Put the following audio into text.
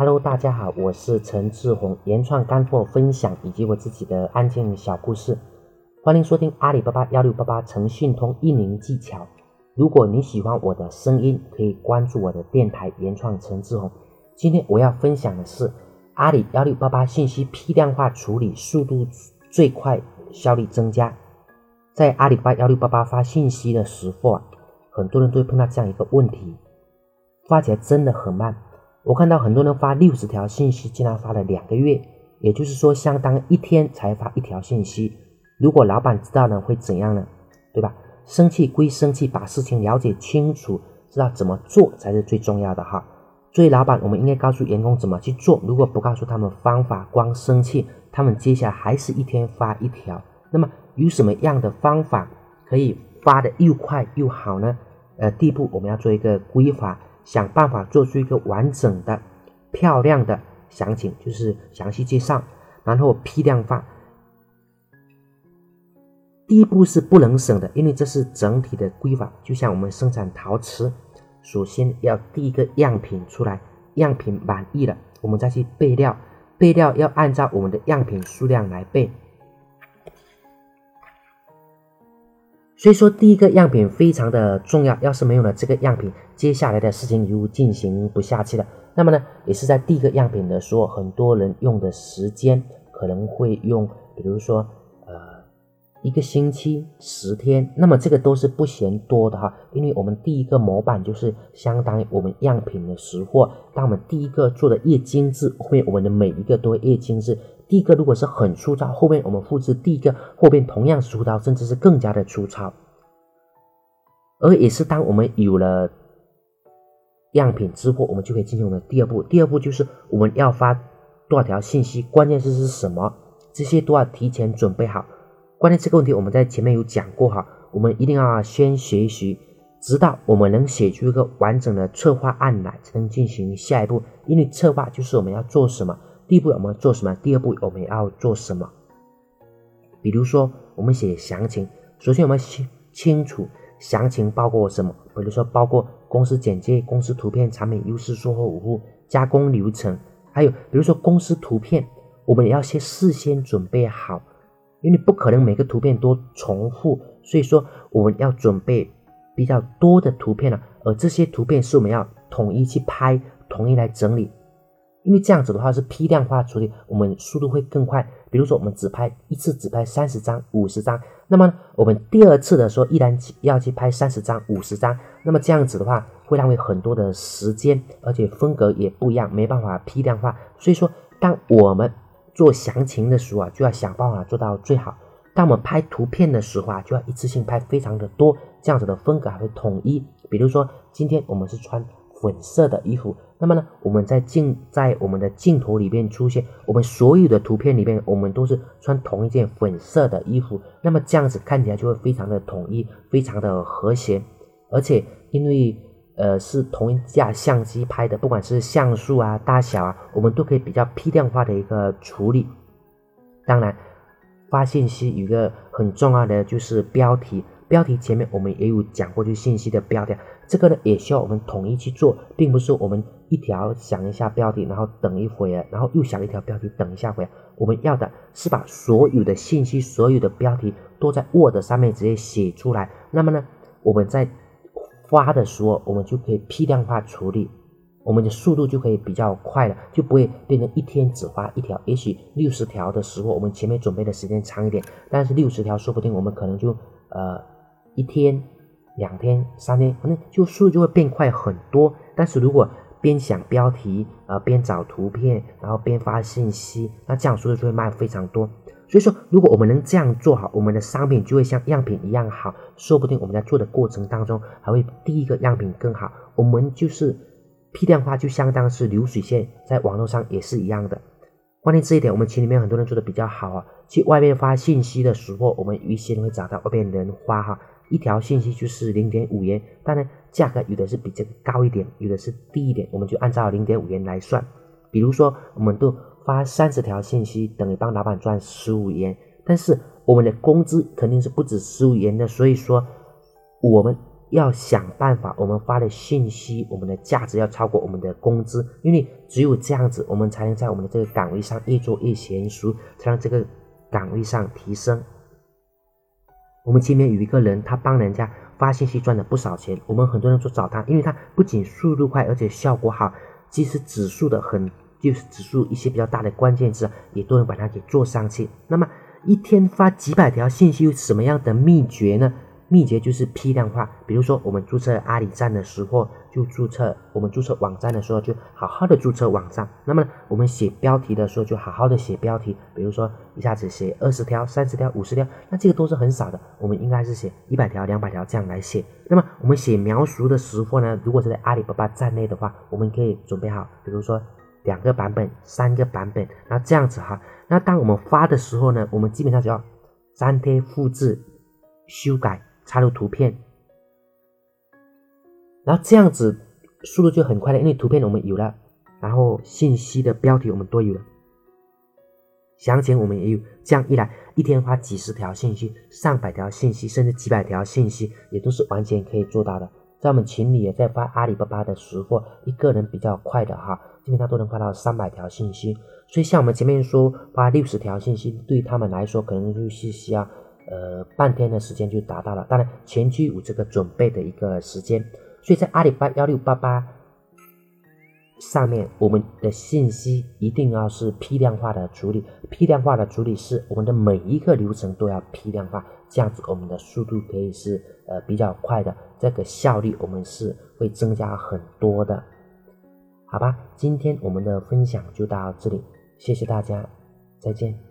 Hello，大家好，我是陈志宏，原创干货分享以及我自己的案件小故事，欢迎收听阿里巴巴幺六八八诚信通运营技巧。如果你喜欢我的声音，可以关注我的电台原创陈志宏。今天我要分享的是阿里幺六八八信息批量化处理速度最快，效率增加。在阿里巴巴幺六八八发信息的时候啊，很多人都会碰到这样一个问题，发起来真的很慢。我看到很多人发六十条信息，竟然发了两个月，也就是说，相当一天才发一条信息。如果老板知道了会怎样呢？对吧？生气归生气，把事情了解清楚，知道怎么做才是最重要的哈。作为老板，我们应该告诉员工怎么去做。如果不告诉他们方法，光生气，他们接下来还是一天发一条。那么有什么样的方法可以发的又快又好呢？呃，第一步我们要做一个规划。想办法做出一个完整的、漂亮的详情，就是详细介绍，然后批量化。第一步是不能省的，因为这是整体的规划。就像我们生产陶瓷，首先要第一个样品出来，样品满意了，我们再去备料，备料要按照我们的样品数量来备。所以说，第一个样品非常的重要。要是没有了这个样品，接下来的事情就进行不下去了。那么呢，也是在第一个样品的时候，很多人用的时间可能会用，比如说，呃，一个星期、十天。那么这个都是不嫌多的哈，因为我们第一个模板就是相当于我们样品的实货。当我们第一个做的越精致，后面我们的每一个都会越精致。第一个如果是很粗糙，后面我们复制第一个，后面同样粗糙，甚至是更加的粗糙。而也是当我们有了样品之后，我们就可以进行我们的第二步。第二步就是我们要发多少条信息，关键字是什么，这些都要提前准备好。关键这个问题我们在前面有讲过哈，我们一定要先学习，直到我们能写出一个完整的策划案来，才能进行下一步。因为策划就是我们要做什么。第一步我们做什么？第二步我们要做什么？比如说，我们写详情，首先我们清清楚详情包括什么？比如说，包括公司简介、公司图片、产品优势、售后服务、加工流程，还有比如说公司图片，我们也要先事先准备好，因为不可能每个图片都重复，所以说我们要准备比较多的图片了，而这些图片是我们要统一去拍，统一来整理。因为这样子的话是批量化处理，我们速度会更快。比如说，我们只拍一次，只拍三十张、五十张，那么我们第二次的时候依然要去拍三十张、五十张。那么这样子的话会浪费很多的时间，而且风格也不一样，没办法批量化。所以说，当我们做详情的时候啊，就要想办法做到最好。当我们拍图片的时候啊，就要一次性拍非常的多，这样子的风格还会统一。比如说，今天我们是穿粉色的衣服。那么呢，我们在镜在我们的镜头里面出现，我们所有的图片里面，我们都是穿同一件粉色的衣服。那么这样子看起来就会非常的统一，非常的和谐。而且因为呃是同一架相机拍的，不管是像素啊、大小啊，我们都可以比较批量化的一个处理。当然，发信息有一个很重要的就是标题。标题前面我们也有讲过，就信息的标题，这个呢也需要我们统一去做，并不是我们一条想一下标题，然后等一会儿，然后又想一条标题，等一下会儿。我们要的是把所有的信息、所有的标题都在 Word 上面直接写出来。那么呢，我们在发的时候，我们就可以批量化处理，我们的速度就可以比较快了，就不会变成一天只发一条。也许六十条的时候，我们前面准备的时间长一点，但是六十条说不定我们可能就呃。一天、两天、三天，反正就速度就会变快很多。但是如果边想标题，呃，边找图片，然后边发信息，那这样速度就会慢非常多。所以说，如果我们能这样做好，我们的商品就会像样品一样好。说不定我们在做的过程当中，还会第一个样品更好。我们就是批量化，就相当是流水线，在网络上也是一样的。关键这一点，我们群里面很多人做的比较好啊。去外面发信息的时候，我们有一些人会找到外面人发哈。一条信息就是零点五元，当然价格有的是比这个高一点，有的是低一点，我们就按照零点五元来算。比如说，我们都发三十条信息，等于帮老板赚十五元，但是我们的工资肯定是不止十五元的，所以说我们要想办法，我们发的信息，我们的价值要超过我们的工资，因为只有这样子，我们才能在我们的这个岗位上越做越娴熟，才让这个岗位上提升。我们前面有一个人，他帮人家发信息赚了不少钱，我们很多人说找他，因为他不仅速度快，而且效果好，即使指数的很，就是指数一些比较大的关键字，也都能把它给做上去。那么一天发几百条信息，有什么样的秘诀呢？秘诀就是批量化，比如说我们注册阿里站的时候，就注册；我们注册网站的时候，就好好的注册网站。那么我们写标题的时候，就好好的写标题。比如说一下子写二十条、三十条、五十条，那这个都是很少的。我们应该是写一百条、两百条这样来写。那么我们写描述的时候呢，如果是在阿里巴巴站内的话，我们可以准备好，比如说两个版本、三个版本，那这样子哈。那当我们发的时候呢，我们基本上只要粘贴、复制、修改。插入图片，然后这样子速度就很快了，因为图片我们有了，然后信息的标题我们都有了，详情我们也有，这样一来，一天发几十条信息、上百条信息，甚至几百条信息，也都是完全可以做到的。在我们群里也在发阿里巴巴的时候，一个人比较快的哈，基本上都能发到三百条信息。所以像我们前面说发六十条信息，对他们来说可能就是需要。呃，半天的时间就达到了。当然，前期有这个准备的一个时间，所以在阿里巴巴幺六八八上面，我们的信息一定要是批量化的处理。批量化的处理是我们的每一个流程都要批量化，这样子我们的速度可以是呃比较快的，这个效率我们是会增加很多的。好吧，今天我们的分享就到这里，谢谢大家，再见。